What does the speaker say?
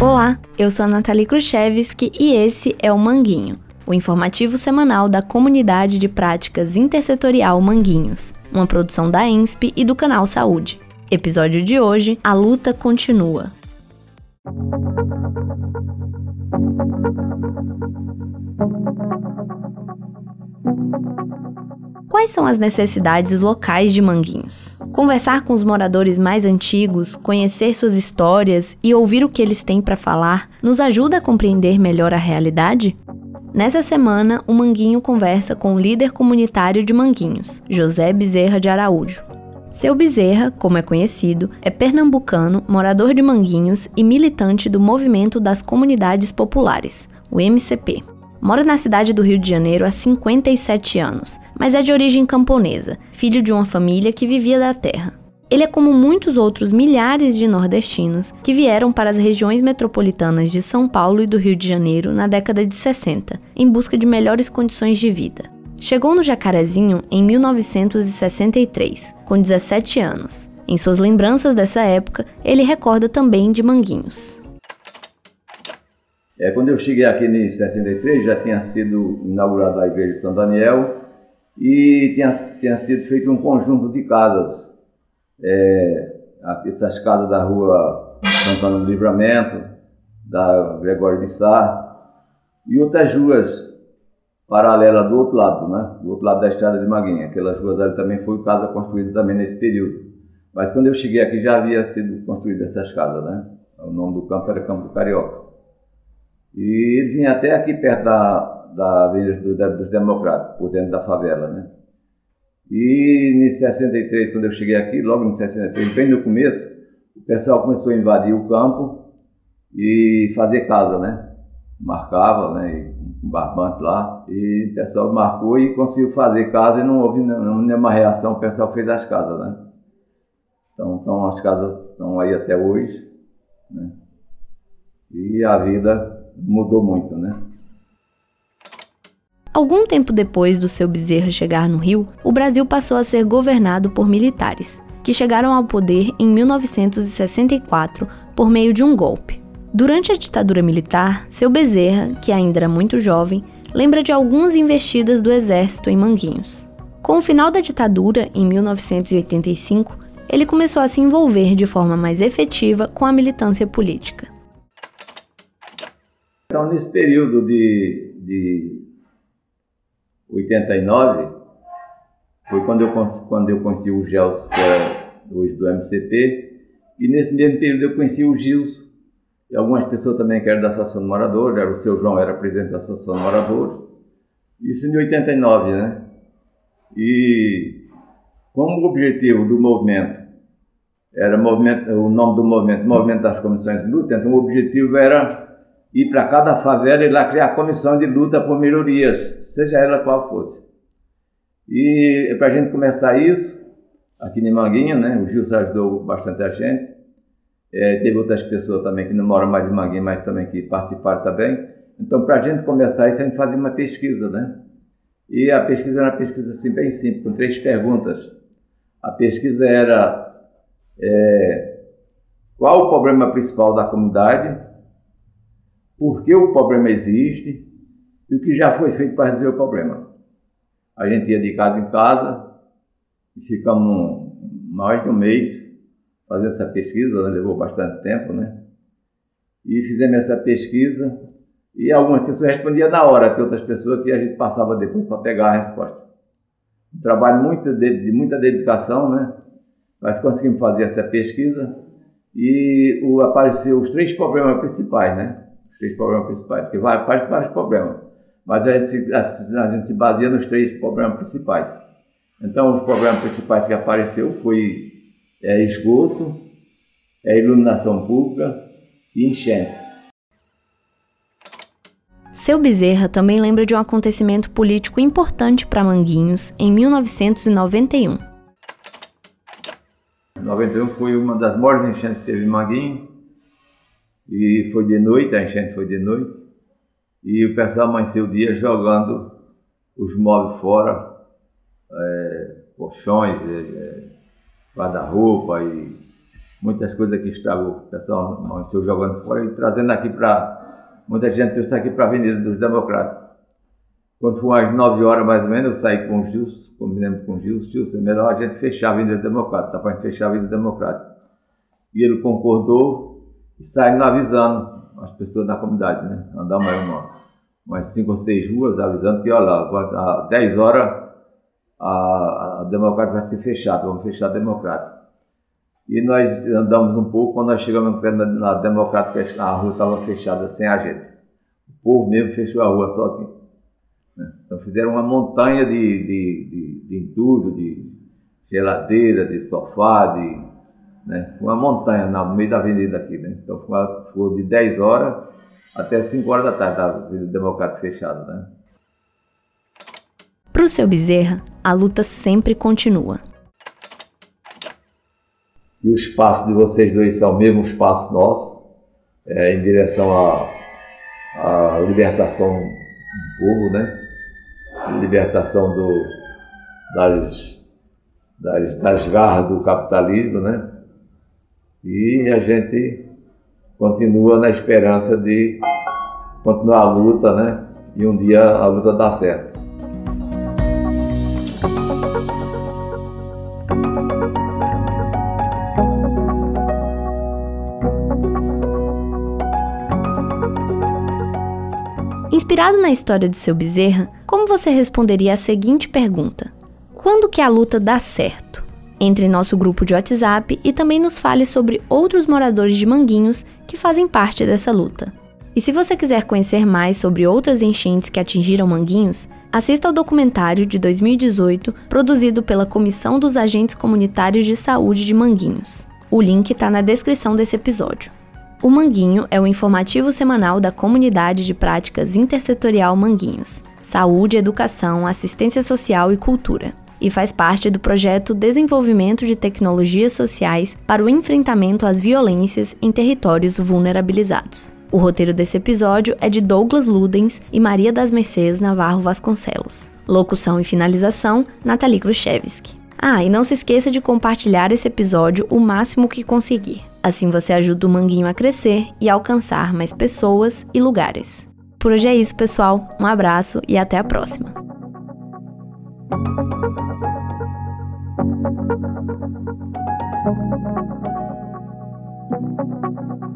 Olá, eu sou a Nathalie Khrushchevski e esse é o Manguinho, o informativo semanal da Comunidade de Práticas Intersetorial Manguinhos, uma produção da ENSP e do canal Saúde. Episódio de hoje: A luta continua. Quais são as necessidades locais de Manguinhos? Conversar com os moradores mais antigos, conhecer suas histórias e ouvir o que eles têm para falar nos ajuda a compreender melhor a realidade? Nessa semana, o Manguinho conversa com o líder comunitário de Manguinhos, José Bezerra de Araújo. Seu Bezerra, como é conhecido, é pernambucano, morador de Manguinhos e militante do Movimento das Comunidades Populares, o MCP. Mora na cidade do Rio de Janeiro há 57 anos, mas é de origem camponesa, filho de uma família que vivia da terra. Ele é como muitos outros milhares de nordestinos que vieram para as regiões metropolitanas de São Paulo e do Rio de Janeiro na década de 60, em busca de melhores condições de vida. Chegou no Jacarezinho em 1963, com 17 anos. Em suas lembranças dessa época, ele recorda também de Manguinhos. É, quando eu cheguei aqui em 63, já tinha sido inaugurada a Igreja de São Daniel e tinha, tinha sido feito um conjunto de casas é, essas casas da rua Santana do Livramento, da Gregório de Sá, e outras ruas paralelas do outro lado, né? do outro lado da estrada de Maguinha. Aquelas ruas ali também foi casa construída também nesse período. Mas quando eu cheguei aqui já havia sido construída essas casas, né? O nome do campo era Campo do Carioca. E ele vinha até aqui perto da, da Avenida dos Democratas, por dentro da favela, né? E em 63, quando eu cheguei aqui, logo em 63, bem no começo, o pessoal começou a invadir o campo e fazer casa, né? Marcava, né? Um barbante lá. E o pessoal marcou e conseguiu fazer casa e não houve nenhuma reação, o pessoal fez as casas, né? Então, então as casas estão aí até hoje, né? E a vida mudou muito, né? Algum tempo depois do seu Bezerra chegar no Rio, o Brasil passou a ser governado por militares, que chegaram ao poder em 1964 por meio de um golpe. Durante a ditadura militar, seu Bezerra, que ainda era muito jovem, lembra de algumas investidas do exército em Manguinhos. Com o final da ditadura, em 1985, ele começou a se envolver de forma mais efetiva com a militância política. Então, nesse período de, de 89 foi quando eu, quando eu conheci o Gelson, que é hoje do MCP, e nesse mesmo período eu conheci o Gilson, e algumas pessoas também que eram da Associação de Moradores, era o seu João era presidente da Associação de Moradores, isso em 89, né? E como o objetivo do movimento era movimento, o nome do movimento, Movimento das Comissões de Luta, então o objetivo era ir para cada favela e lá criar comissão de luta por melhorias, seja ela qual fosse. E para a gente começar isso, aqui em Manguinha, né, o Gilson ajudou bastante a gente, é, teve outras pessoas também que não moram mais em Manguinha, mas também que participaram também. Então, para a gente começar isso, a gente fazia uma pesquisa, né? E a pesquisa era uma pesquisa assim, bem simples, com três perguntas. A pesquisa era é, qual o problema principal da comunidade, por que o problema existe e o que já foi feito para resolver o problema. A gente ia de casa em casa e ficamos mais de um mês fazendo essa pesquisa, né? levou bastante tempo, né? E fizemos essa pesquisa e algumas pessoas respondiam na hora, tem outras pessoas que a gente passava depois para pegar a resposta. Um trabalho muito de, de muita dedicação, né? Mas conseguimos fazer essa pesquisa e o, apareceu os três problemas principais, né? Três problemas principais, que vai, aparecem vários problemas, mas a gente, se, a, a gente se baseia nos três problemas principais. Então, os problemas principais que apareceu foi é, esgoto, é, iluminação pública e enchente. Seu Bezerra também lembra de um acontecimento político importante para Manguinhos em 1991. 91 foi uma das maiores enchentes que teve em Manguinhos. E foi de noite, a enchente foi de noite, e o pessoal amanheceu o dia jogando os móveis fora, é, colchões, é, guarda-roupa e muitas coisas que estavam o pessoal amanheceu jogando fora e trazendo aqui para. Muita gente trouxe aqui para a Avenida dos Democratas. Quando foi às 9 horas mais ou menos, eu saí com o Gilson, combinamos com o Gilson, Gilson, é melhor a gente fechar a Avenida Democrata, tá para a gente fechar a Avenida Democrata. E ele concordou e saiu avisando as pessoas da comunidade, né? Andamos aí uma, umas cinco ou seis ruas avisando que, olha lá, às 10 horas a, a Democrata vai ser fechada, vamos fechar a Democrata. E nós andamos um pouco, quando nós chegamos na, na Democrática, a rua estava fechada sem a gente. O povo mesmo fechou a rua sozinho. Né? Então fizeram uma montanha de, de, de, de entulho, de geladeira, de sofá, de, né? uma montanha no meio da avenida aqui. Né? Então foi de 10 horas até 5 horas da tarde, a Avenida Democrática fechada. Né? Para o seu Bezerra, a luta sempre continua. E os passos de vocês dois são o mesmo espaço nosso, é, em direção à, à libertação do povo, né? libertação do, das, das, das garras do capitalismo, né? E a gente continua na esperança de continuar a luta, né? E um dia a luta dar certo. Inspirado na história do seu Bezerra, como você responderia a seguinte pergunta: Quando que a luta dá certo? Entre em nosso grupo de WhatsApp e também nos fale sobre outros moradores de Manguinhos que fazem parte dessa luta. E se você quiser conhecer mais sobre outras enchentes que atingiram Manguinhos, assista ao documentário de 2018 produzido pela Comissão dos Agentes Comunitários de Saúde de Manguinhos. O link está na descrição desse episódio. O Manguinho é o informativo semanal da Comunidade de Práticas Intersetorial Manguinhos, Saúde, Educação, Assistência Social e Cultura, e faz parte do projeto Desenvolvimento de Tecnologias Sociais para o Enfrentamento às Violências em Territórios Vulnerabilizados. O roteiro desse episódio é de Douglas Ludens e Maria das Mercedes Navarro Vasconcelos. Locução e finalização, Nathalie Khrushchevsky. Ah, e não se esqueça de compartilhar esse episódio o máximo que conseguir. Assim você ajuda o Manguinho a crescer e alcançar mais pessoas e lugares. Por hoje é isso, pessoal. Um abraço e até a próxima. Thank you.